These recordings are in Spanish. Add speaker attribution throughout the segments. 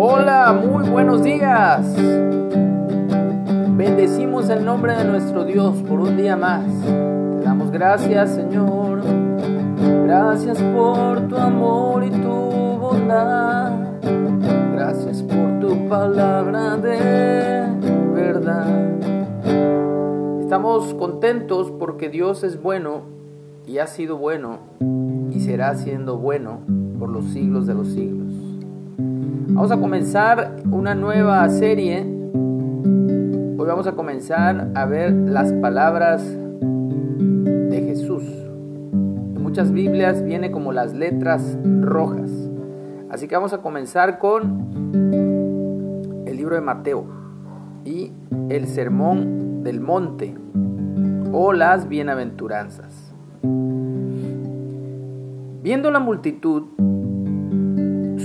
Speaker 1: Hola, muy buenos días. Bendecimos el nombre de nuestro Dios por un día más. Te damos gracias, Señor. Gracias por tu amor y tu bondad. Gracias por tu palabra de verdad. Estamos contentos porque Dios es bueno y ha sido bueno y será siendo bueno por los siglos de los siglos. Vamos a comenzar una nueva serie. Hoy vamos a comenzar a ver las palabras de Jesús. En muchas Biblias viene como las letras rojas. Así que vamos a comenzar con el libro de Mateo y el sermón del monte o las bienaventuranzas. Viendo la multitud,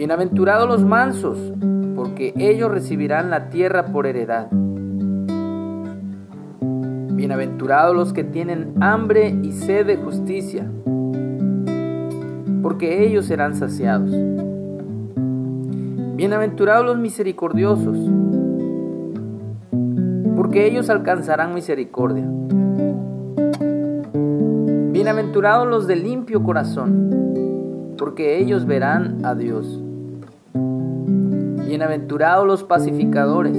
Speaker 1: Bienaventurados los mansos, porque ellos recibirán la tierra por heredad. Bienaventurados los que tienen hambre y sed de justicia, porque ellos serán saciados. Bienaventurados los misericordiosos, porque ellos alcanzarán misericordia. Bienaventurados los de limpio corazón, porque ellos verán a Dios. Bienaventurados los pacificadores,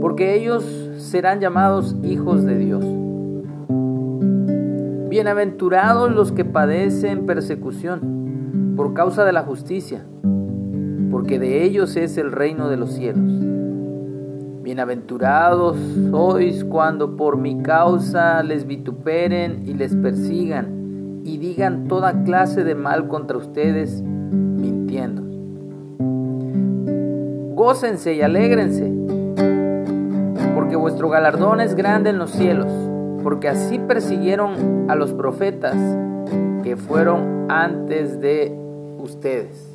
Speaker 1: porque ellos serán llamados hijos de Dios. Bienaventurados los que padecen persecución por causa de la justicia, porque de ellos es el reino de los cielos. Bienaventurados sois cuando por mi causa les vituperen y les persigan y digan toda clase de mal contra ustedes, gócense y alégrense, porque vuestro galardón es grande en los cielos, porque así persiguieron a los profetas que fueron antes de ustedes.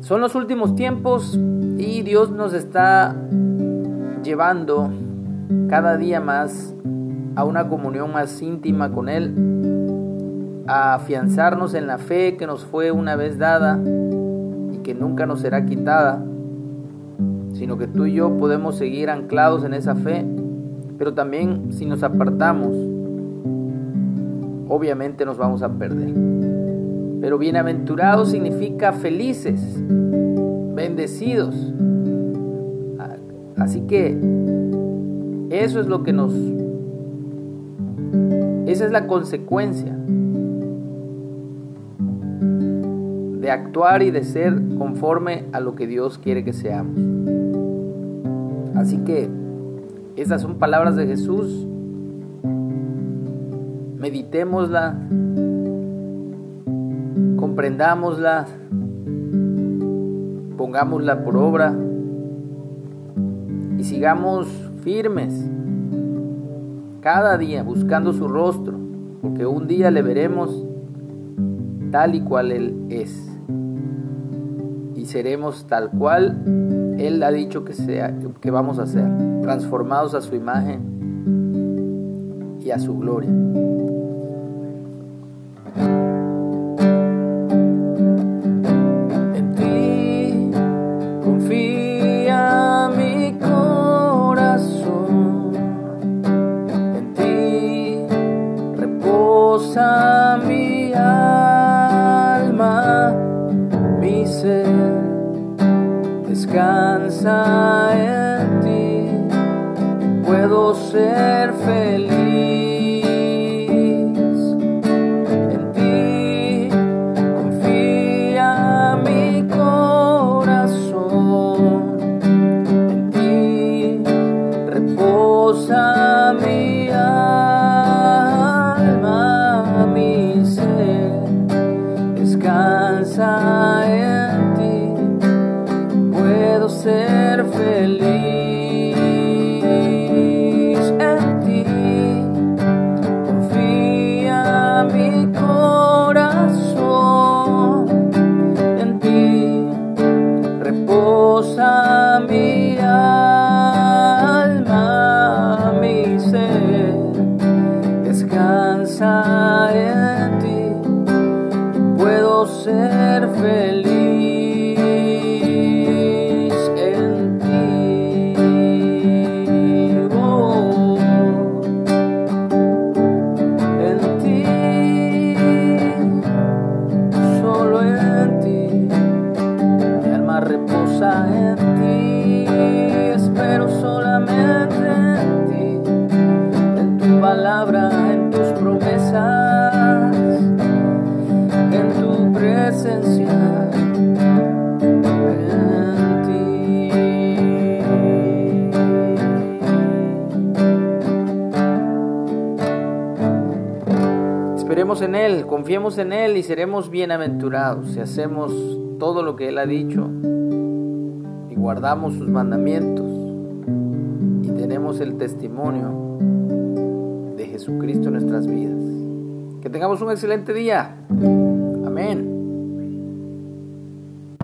Speaker 1: Son los últimos tiempos y Dios nos está llevando cada día más a una comunión más íntima con Él, a afianzarnos en la fe que nos fue una vez dada que nunca nos será quitada, sino que tú y yo podemos seguir anclados en esa fe, pero también si nos apartamos, obviamente nos vamos a perder. Pero bienaventurados significa felices, bendecidos. Así que eso es lo que nos... Esa es la consecuencia de actuar y de ser conforme a lo que Dios quiere que seamos. Así que esas son palabras de Jesús. Meditémosla, comprendámosla, pongámosla por obra y sigamos firmes cada día buscando su rostro, porque un día le veremos tal y cual Él es seremos tal cual Él ha dicho que, sea, que vamos a ser, transformados a su imagen y a su gloria. Descansa en ti, puedo ser feliz. reposa mi alma, mi ser, descansa en ti, puedo ser feliz. En tus promesas, en tu presencia. En. Esperemos en Él, confiemos en Él y seremos bienaventurados si hacemos todo lo que Él ha dicho y guardamos sus mandamientos y tenemos el testimonio Jesucristo en nuestras vidas. Que tengamos un excelente día. Amén.